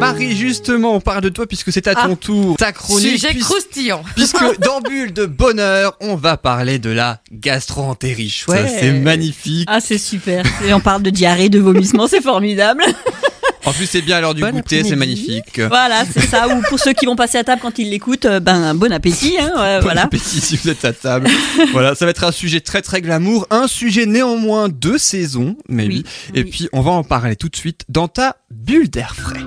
Marie, justement, on parle de toi puisque c'est à ton Ah. tour. Ta chronique. Sujet puis- croustillant. Puisque dans Bulle de Bonheur, on va parler de la gastro-entérite. Ouais. C'est magnifique. Ah, c'est super. Et on parle de diarrhée, de vomissement, c'est formidable. En plus, c'est bien à l'heure du Bon goûter, c'est magnifique. Voilà, c'est ça. Ou pour ceux qui vont passer à table quand ils l'écoutent, euh, ben bon appétit. Hein, Bon voilà. appétit si vous êtes à table. voilà, ça va être un sujet très très glamour, un sujet néanmoins de saison, mais oui. Oui, Et oui. puis, on va en parler tout de suite dans ta bulle d'air frais.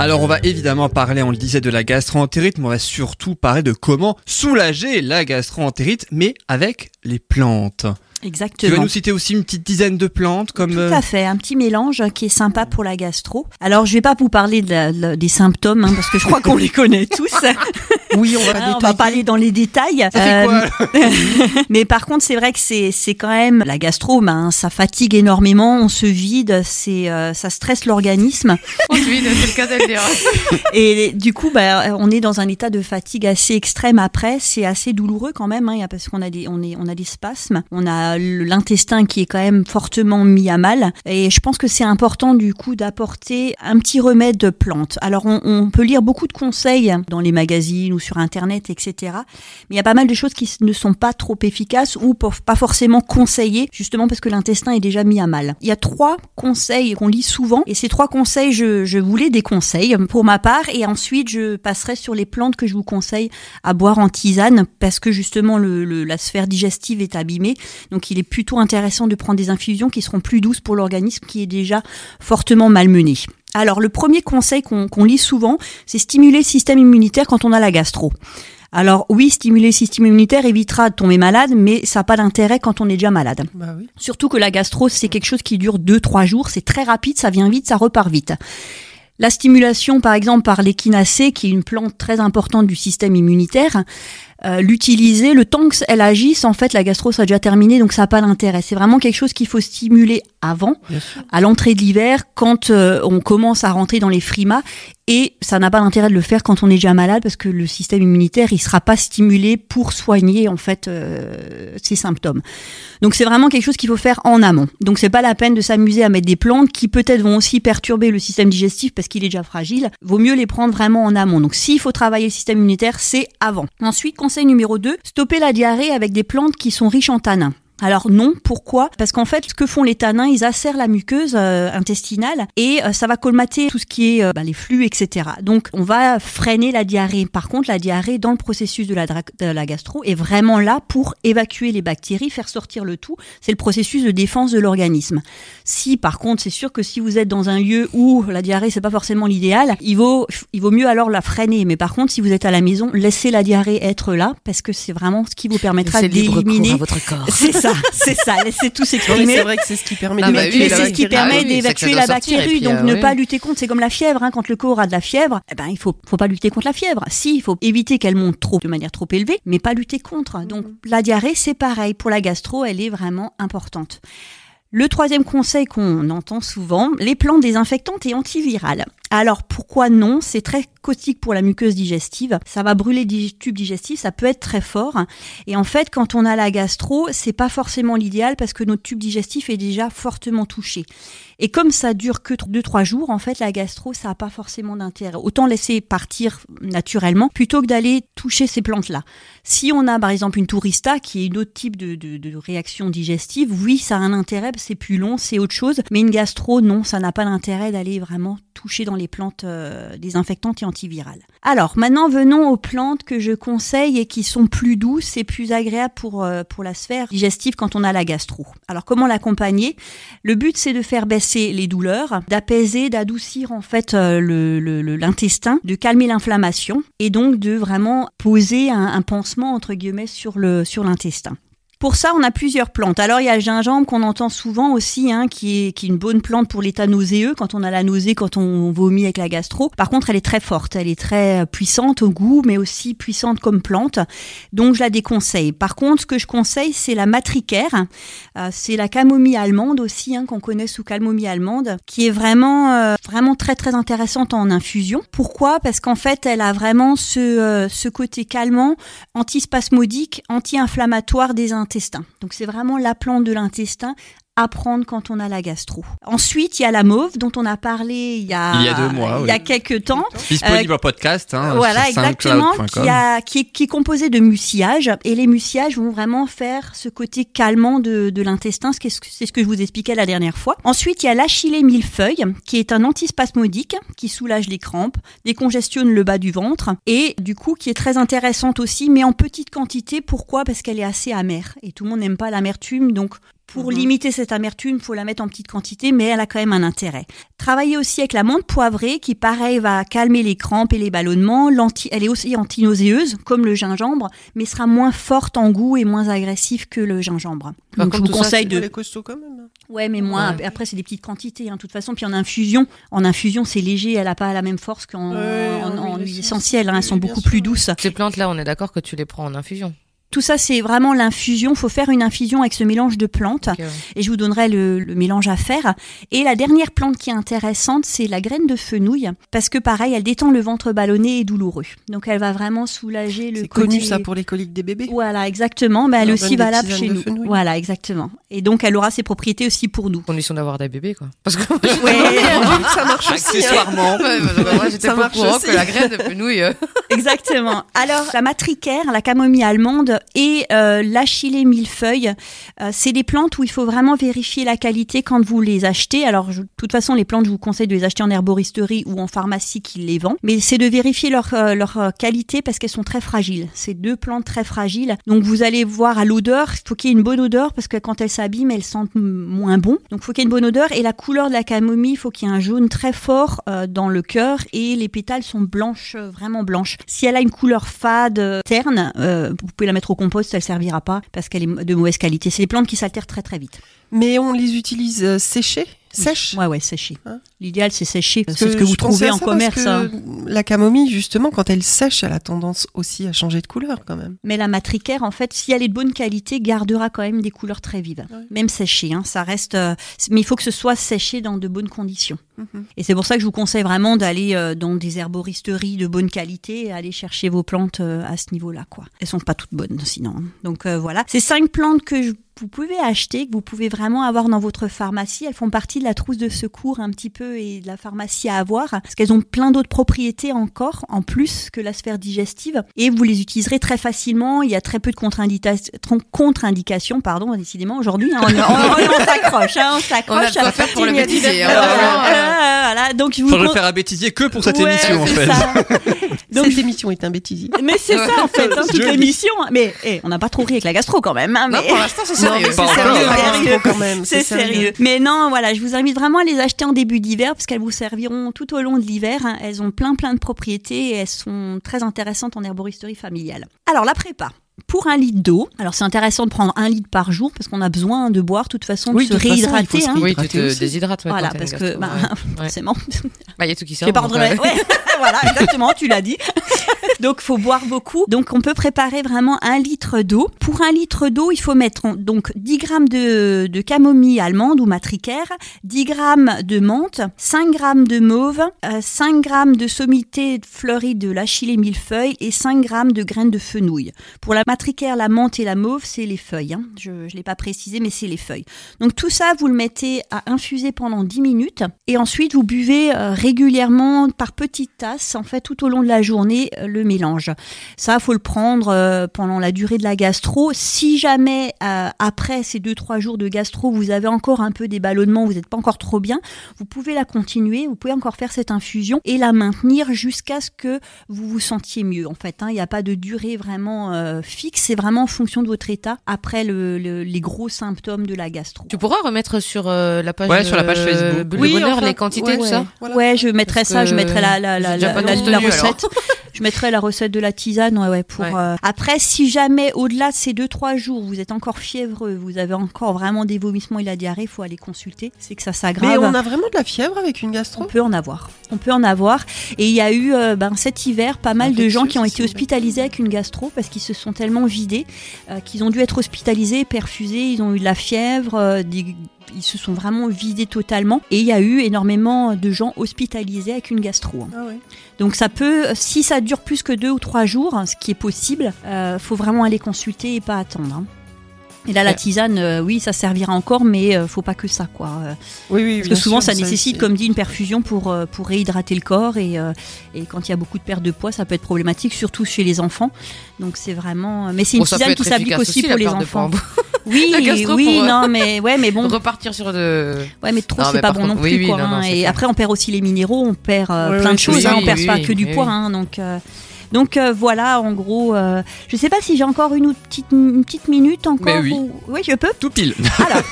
Alors on va évidemment parler, on le disait, de la gastro-entérite, mais on va surtout parler de comment soulager la gastro-entérite, mais avec les plantes. Tu vas Exactement. nous citer aussi une petite dizaine de plantes comme... Tout euh, à fait, un petit mélange qui est sympa pour la gastro. Alors, je vais pas vous parler de la- de la- des symptômes hein, parce que je crois qu'on les connaît tous. Oui, on Hein, on va parler dans les détails. Ça fait quoi Euh, mais par contre, c'est vrai que c'est c'est quand même la gastro, ben, ça fatigue énormément, on se vide, c'est euh, ça stresse l'organisme Ensuite, c'est le cas de le dire. et du coup, ben, on est dans un état de fatigue assez extrême après. C'est assez douloureux quand même, hein, parce qu'on a des on est on a des spasmes, on a l'intestin qui est quand même fortement mis à mal. Et je pense que c'est important du coup d'apporter un petit remède de plante. Alors on, peut lire beaucoup de conseils dans les magazines ou sur internet, etc. Mais il y a pas mal de choses qui ne sont pas trop efficaces ou pas forcément conseillées, justement parce que l'intestin est déjà mis à mal. Il y a trois conseils qu'on lit souvent, et ces trois conseils, je, voulais des conseils pour ma part, et ensuite je passerai sur les plantes que je vous conseille à boire en tisane, parce que justement le, la sphère digestive est abîmée, il est plutôt intéressant de prendre des infusions qui seront plus douces pour l'organisme qui est déjà fortement malmené. Alors le premier conseil qu'on lit souvent, c'est stimuler le système immunitaire quand on a la gastro. Alors oui, stimuler le système immunitaire évitera de tomber malade, mais ça n'a pas d'intérêt quand on est déjà malade. Bah oui. Surtout que la gastro, c'est quelque chose qui dure 2-3 jours, c'est très rapide, ça vient vite, ça repart vite. La stimulation, par exemple, par l'échinacée, qui est une plante très importante du système immunitaire, euh, l'utiliser, le temps qu'elle agisse, en fait, la gastro, ça a déjà terminé, donc ça n'a pas d'intérêt. C'est vraiment quelque chose qu'il faut stimuler avant, à l'entrée de l'hiver, quand euh, on commence à rentrer dans les frimas, et ça n'a pas d'intérêt de le faire quand on est déjà malade, parce que le système immunitaire, il sera pas stimulé pour soigner, en fait, euh, ces symptômes. Donc c'est vraiment quelque chose qu'il faut faire en amont. Donc c'est pas la peine de s'amuser à mettre des plantes qui peut-être vont aussi perturber le système digestif parce qu'il est déjà fragile. Vaut mieux les prendre vraiment en amont. Donc s'il faut travailler le système immunitaire, c'est avant. Ensuite, conseil numéro 2, stopper la diarrhée avec des plantes qui sont riches en tanins. Alors non, pourquoi? Parce qu'en fait, ce que font les tanins, ils acèrent la muqueuse euh, intestinale et euh, ça va colmater tout ce qui est euh, bah, les flux, etc. Donc on va freiner la diarrhée. Par contre, la diarrhée dans le processus de la, dra- de la gastro est vraiment là pour évacuer les bactéries, faire sortir le tout. C'est le processus de défense de l'organisme. Si par contre, c'est sûr que si vous êtes dans un lieu où la diarrhée c'est pas forcément l'idéal, il vaut il vaut mieux alors la freiner. Mais par contre, si vous êtes à la maison, laissez la diarrhée être là parce que c'est vraiment ce qui vous permettra d'éliminer votre corps. c'est ça, c'est ça. Laissez tout s'exprimer. c'est vrai que c'est ce qui permet Ah bah d'évacuer oui, la c'est ce qui bactérie. permet Ah oui, d'évacuer c'est que la bactérie. donc euh, ne oui. pas lutter contre. C'est comme la fièvre. Hein, quand le corps a de la fièvre, eh ben il faut, faut pas lutter contre la fièvre. Si, il faut éviter qu'elle monte trop de manière trop élevée, mais pas lutter contre. Donc la diarrhée, c'est pareil. Pour la gastro, elle est vraiment importante. Le troisième conseil qu'on entend souvent, les plantes désinfectantes et antivirales. Alors pourquoi non? C'est très caustique pour la muqueuse digestive. Ça va brûler le tube digestif, ça peut être très fort. Et en fait, quand on a la gastro, c'est pas forcément l'idéal parce que notre tube digestif est déjà fortement touché. Et comme ça dure que 2-3 jours, en fait, la gastro, ça n'a pas forcément d'intérêt. Autant laisser partir naturellement plutôt que d'aller toucher ces plantes-là. Si on a par exemple une tourista qui est un autre type de, de- de réaction digestive, oui, ça a un intérêt, c'est plus long, c'est autre chose. Mais une gastro, non, ça n'a pas d'intérêt d'aller vraiment toucher dans les plantes euh, désinfectantes et antivirales. Alors maintenant, venons aux plantes que je conseille et qui sont plus douces et plus agréables pour, euh, pour la sphère digestive quand on a la gastro. Alors comment l'accompagner? Le but, c'est de faire baisser les douleurs, d'apaiser, d'adoucir en fait euh, l'intestin, de calmer l'inflammation et donc de vraiment poser un, pansement entre guillemets sur le sur l'intestin. Pour ça, on a plusieurs plantes. Alors, il y a le gingembre qu'on entend souvent aussi, hein, qui, est, une bonne plante pour l'état nauséeux, quand on a la nausée, quand on vomit avec la gastro. Par contre, elle est très forte, elle est très puissante au goût, mais aussi puissante comme plante. Donc, je la déconseille. Par contre, ce que je conseille, c'est la matricaire. Euh, c'est la camomille allemande aussi, hein, qu'on connaît sous camomille allemande, qui est vraiment, euh, vraiment très, très intéressante en infusion. Pourquoi? Parce qu'en fait, elle a vraiment ce, euh, ce côté calmant, antispasmodique, anti-inflammatoire des intestins donc c'est vraiment la plante de l'intestin à prendre quand on a la gastro. Ensuite, il y a la mauve dont on a parlé il y a, il y a deux mois, il y a quelques temps. Disponible en podcast. Hein, voilà, exactement, qui, a, qui, est, qui, est, composé de mucillage et les mucillages vont vraiment faire ce côté calmant de, de l'intestin, c'est ce que je vous expliquais la dernière fois. Ensuite, il y a l'achillée millefeuille qui est un antispasmodique qui soulage les crampes, décongestionne le bas du ventre et du coup qui est très intéressante aussi, mais en petite quantité. Pourquoi? Parce qu'elle est assez amère et tout le monde n'aime pas l'amertume, donc pour mhm. limiter cette amertume, faut la mettre en petite quantité, mais elle a quand même un intérêt. Travailler aussi avec la menthe poivrée, qui pareil va calmer les crampes et les ballonnements. elle est aussi antinauséeuse, comme le gingembre, mais sera moins forte en goût et moins agressive que le gingembre. Donc je vous conseille de. quand même. Hein. Ouais, mais moins. Après, c'est des petites quantités, hein, de toute façon. Puis en infusion, en infusion, c'est léger. Elle n'a pas la même force qu'en huile essentielle. Hein, elles sont beaucoup plus douces. Ces plantes-là, on est d'accord que tu les prends en infusion. Tout ça, c'est vraiment l'infusion. faut faire une infusion avec ce mélange de plantes. Et je vous donnerai le, mélange à faire. Et la dernière plante qui est intéressante, c'est la graine de fenouil. Parce que pareil, elle détend le ventre ballonné et douloureux. Donc elle va vraiment soulager le C'est connu ça pour les coliques des bébés Voilà, exactement. Mais elle est aussi valable chez nous. Voilà, exactement. Et donc elle aura ses propriétés aussi pour nous. Condition d'avoir des bébés, quoi. Parce que ça marche aussi. Hein. Accessoirement. j'étais pas au que la graine de fenouil. Euh. exactement. Alors, la matricaire, la camomille allemande, et euh, l'achillée millefeuille. Euh, c'est des plantes où il faut vraiment vérifier la qualité quand vous les achetez. Alors, de toute façon, les plantes, je vous conseille de les acheter en herboristerie ou en pharmacie qui les vend. Mais c'est de vérifier leur, euh, leur qualité parce qu'elles sont très fragiles. C'est deux plantes très fragiles. Donc, vous allez voir à l'odeur, il faut qu'il y ait une bonne odeur parce que quand elles s'abîment, elles sentent moins bon. Donc, il faut qu'il y ait une bonne odeur. Et la couleur de la camomille, il faut qu'il y ait un jaune très fort dans le cœur et les pétales sont blanches, vraiment blanches. Si elle a une couleur fade, terne, vous pouvez la mettre au compost, elle servira pas parce qu'elle est de mauvaise qualité. C'est des plantes qui s'altèrent très très vite. Mais on les utilise euh, séchées? Sèches? Ouais, ouais, séchées. Hein? L'idéal, c'est sécher. C'est ce que vous trouvez en commerce. Hein. La camomille, justement, quand elle sèche, elle a tendance aussi à changer de couleur quand même. Mais la matricaire, en fait, si elle est de bonne qualité, gardera quand même des couleurs très vives. Même séchée, hein, ça reste. Euh, mais il faut que ce soit séché dans de bonnes conditions. Mhm. Et c'est pour ça que je vous conseille vraiment d'aller euh, dans des herboristeries de bonne qualité et aller chercher vos plantes à ce niveau-là, quoi. Elles sont pas toutes bonnes, sinon. Donc voilà. Ces cinq plantes que je vous pouvez acheter, que vous pouvez vraiment avoir dans votre pharmacie. Elles font partie de la trousse de secours un petit peu et de la pharmacie à avoir parce qu'elles ont plein d'autres propriétés encore en plus que la sphère digestive et vous les utiliserez très facilement. Il y a très peu de contre-indications, pardon, décidément aujourd'hui. Hein, on, s'accroche, hein, on s'accroche. On a faire pour le bêtisier. Hein, voilà, donc je vous le faire à bêtisier que pour cette émission en fait. donc cette émission est un bêtisier. Mais c'est ça en fait, hein, toute l'émission. Mais eh, on n'a pas trop ri avec la gastro quand même. Hein, mais... Non, pour l'instant c'est c'est sérieux, quand même. C'est sérieux. Mais non, voilà, je vous invite vraiment à les acheter en début d'hiver parce qu'elles vous serviront tout au long de l'hiver. Hein. Elles ont plein plein de propriétés et elles sont très intéressantes en herboristerie familiale. Alors la prépa pour un litre d'eau. Alors c'est intéressant de prendre un litre par jour parce qu'on a besoin de boire de toute façon, de se réhydrater. Façon, hein. Oui, tu te déshydrates. voilà, parce que bah, forcément. Bah, il y a tout qui sort. voilà, exactement, tu l'as dit. donc faut boire beaucoup. Donc on peut préparer vraiment un litre d'eau. Pour un litre d'eau, il faut mettre donc 10 grammes de, camomille allemande ou matricaire, 10 grammes de menthe, 5 grammes de mauve, 5 euh, grammes de sommité fleurie de l'achillée millefeuille et 5 grammes de graines de fenouil. Pour la matricaire, la menthe et la mauve, c'est les feuilles. Hein. Je ne l'ai pas précisé, mais c'est les feuilles. Donc tout ça, vous le mettez à infuser pendant 10 minutes et ensuite vous buvez euh, régulièrement par petites tasses, en fait, tout au long de la journée, euh, le mélange. Ça, faut le prendre euh, pendant la durée de la gastro. Si jamais euh, après ces deux trois jours de gastro, vous avez encore un peu des ballonnements, vous n'êtes pas encore trop bien, vous pouvez la continuer, vous pouvez encore faire cette infusion et la maintenir jusqu'à ce que vous vous sentiez mieux. En fait, hein. il n'y a pas de durée vraiment euh, fixe, c'est vraiment en fonction de votre état après les gros symptômes de la gastro. Tu pourras remettre sur la page, sur la page Facebook, oui, les quantités, tout ça. Ouais, je mettrai ça, je mettrai la, la, la, la, recette. Je mettrai ferai la recette de la tisane. Ouais, ouais, pour, Ouais. euh, Après, si jamais au-delà de ces 2-3 jours, vous êtes encore fiévreux, vous avez encore vraiment des vomissements et la diarrhée, il faut aller consulter. C'est que ça Mais s'aggrave. on a vraiment de la fièvre avec une On gastro peut en avoir. On peut en avoir. Et il y a eu euh, ben, cet hiver pas mal de gens qui ont été hospitalisés avec une gastro parce qu'ils se sont tellement vidés euh, qu'ils ont dû être hospitalisés, perfusés, ils ont eu de la fièvre, des- ils se sont vraiment vidés totalement. Et il y a eu énormément de gens hospitalisés avec une gastro. hein. Ah ouais. Donc ça peut, si ça dure plus que deux ou trois jours, hein, ce qui est possible, euh, faut vraiment aller consulter et pas attendre. Et là, la tisane, euh, oui, ça servira encore, mais euh, faut pas que ça, quoi. Euh, Oui, oui, parce que souvent, sûr, ça nécessite, comme dit, une perfusion pour, euh, pour réhydrater le corps. Et, euh, et quand il y a beaucoup de perte de poids, ça peut être problématique, surtout chez les enfants. Donc, c'est vraiment. Mais c'est une Bon, tisane qui s'applique aussi, pour les enfants. Oui, oui, non, mais ouais, mais bon, Repartir sur de. ouais, mais trop, c'est pas bon contre, non plus, oui, quoi. non, hein. et clair. après, on perd aussi les minéraux, on perd plein de choses. hein, on perd pas que du poids, hein, donc. Donc euh, voilà, en gros, euh, je sais pas si j'ai encore une, petite, une petite minute encore. Mais oui. ou- Oui, je peux. Tout pile. Alors,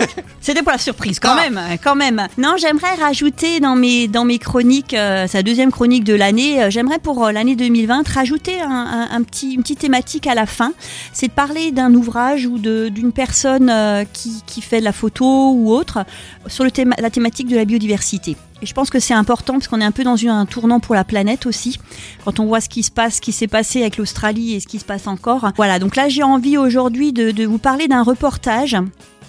c'était pour la surprise, quand Ah. même, quand même. Non, j'aimerais rajouter dans mes dans mes chroniques, euh, sa deuxième chronique de l'année, j'aimerais pour l'année 2020 rajouter un, un- un petit une petite thématique à la fin. C'est de parler d'un ouvrage ou d'une personne qui qui fait de la photo ou autre sur le théma, la thématique de la biodiversité. Et je pense que c'est important parce qu'on est un peu dans un tournant pour la planète aussi. Quand on voit ce qui se passe, ce qui s'est passé avec l'Australie et ce qui se passe encore. Voilà, donc là j'ai envie aujourd'hui de, de vous parler d'un reportage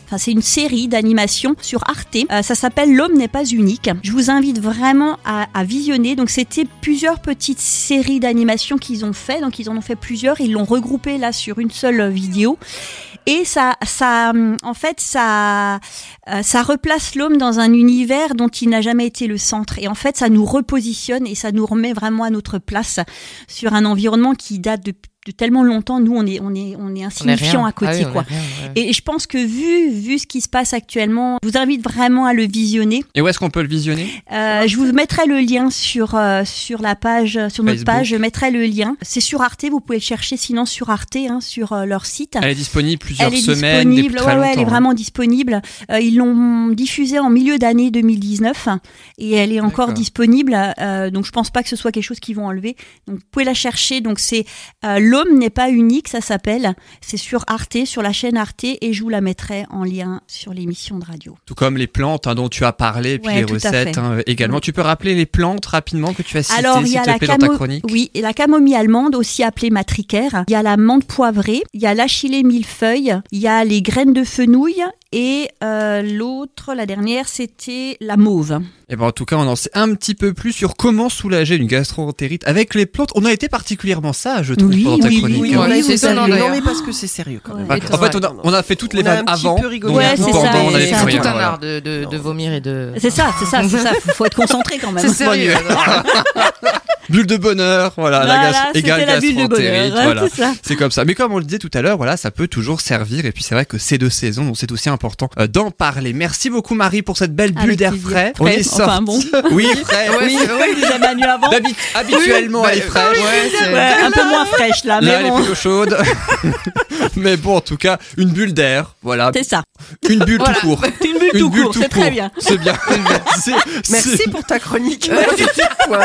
Enfin, c'est une série d'animation sur Arte. Euh, ça s'appelle L'homme n'est pas unique. Je vous invite vraiment à, à visionner. Donc, c'était plusieurs petites séries d'animation qu'ils ont fait. Donc, ils en ont fait plusieurs. Ils l'ont regroupé là sur une seule vidéo. Et ça, ça, en fait, ça, euh, ça replace l'homme dans un univers dont il n'a jamais été le centre. Et en fait, ça nous repositionne et ça nous remet vraiment à notre place sur un environnement qui date de, de tellement longtemps. Nous, on est, on est, on est insignifiant à côté, Ah oui, quoi. rien, ouais. Et je pense que vu, vu ce qui se passe actuellement, je vous invite vraiment à le visionner. Et où est-ce qu'on peut le visionner? Euh, je vous mettrai le lien sur, euh, sur la page, sur notre Facebook. page. Je mettrai le lien. C'est sur Arte. Vous pouvez le chercher sinon sur Arte, hein, sur euh, leur site. Elle est disponible plusieurs Elle est semaines, disponible, depuis très ouais, ouais, elle est hein. vraiment disponible. Euh, ils l'ont diffusée en milieu d'année 2019 et elle est encore disponible. euh, donc je pense pas que ce soit quelque chose qu'ils vont enlever. Donc vous pouvez la chercher. Donc c'est euh, l'homme n'est pas unique, ça s'appelle. C'est sur Arte, sur la chaîne Arte et je vous la mettrai en lien sur l'émission de radio. Tout comme les plantes hein, dont tu as parlé, et puis Ouais, les recettes hein, également. Oui. Tu peux rappeler les plantes rapidement que tu as citées, Alors, il y a la dans ta chronique? Oui, et la camomille allemande, aussi appelée matricaire. Il y a la menthe poivrée, il y a l'achillée millefeuille, il y a les graines de fenouil et euh, l'autre, la dernière, c'était la mauve. Et ben en tout cas, on en sait un petit peu plus sur comment soulager une gastroentérite avec les plantes. On a été particulièrement sage, je trouve, Oui, pendant ta oui, chronique. Oui, hein. on a avez- Non, mais parce que c'est sérieux quand même. Ouais. En fait, on a, on a fait toutes les vannes avant, peu rigolé Ouais, c'est ça, on avait ça. Tout un art de, de, de vomir et de. C'est ça, c'est ça, c'est ça. Faut, faut être concentré quand même. C'est sérieux. Bulle de bonheur, voilà, la Voilà, gas égale la bulle de gastroentérite, bonheur. voilà. C'est comme ça. Mais comme on le disait tout à l'heure, voilà, ça peut toujours servir. Et puis c'est vrai que c'est de saison, donc c'est aussi important euh, d'en parler. Merci beaucoup Marie pour cette belle bulle d'air frais. Frais, enfin, bon. Oui, frais. Oui, c'est vrai. oui, disait Manu avant. D'habit- habituellement, Oui, elle est bah, fraîche. Ouais, c'est- Ouais, un peu moins fraîche là, Là, mais elle est bon. plutôt chaude. mais bon, en tout cas, une bulle d'air. Voilà. C'est ça. Une bulle Voilà. tout court. Une bulle Une tout bulle court, tout c'est très bien. C'est bien. Merci pour ta chronique. Ouais.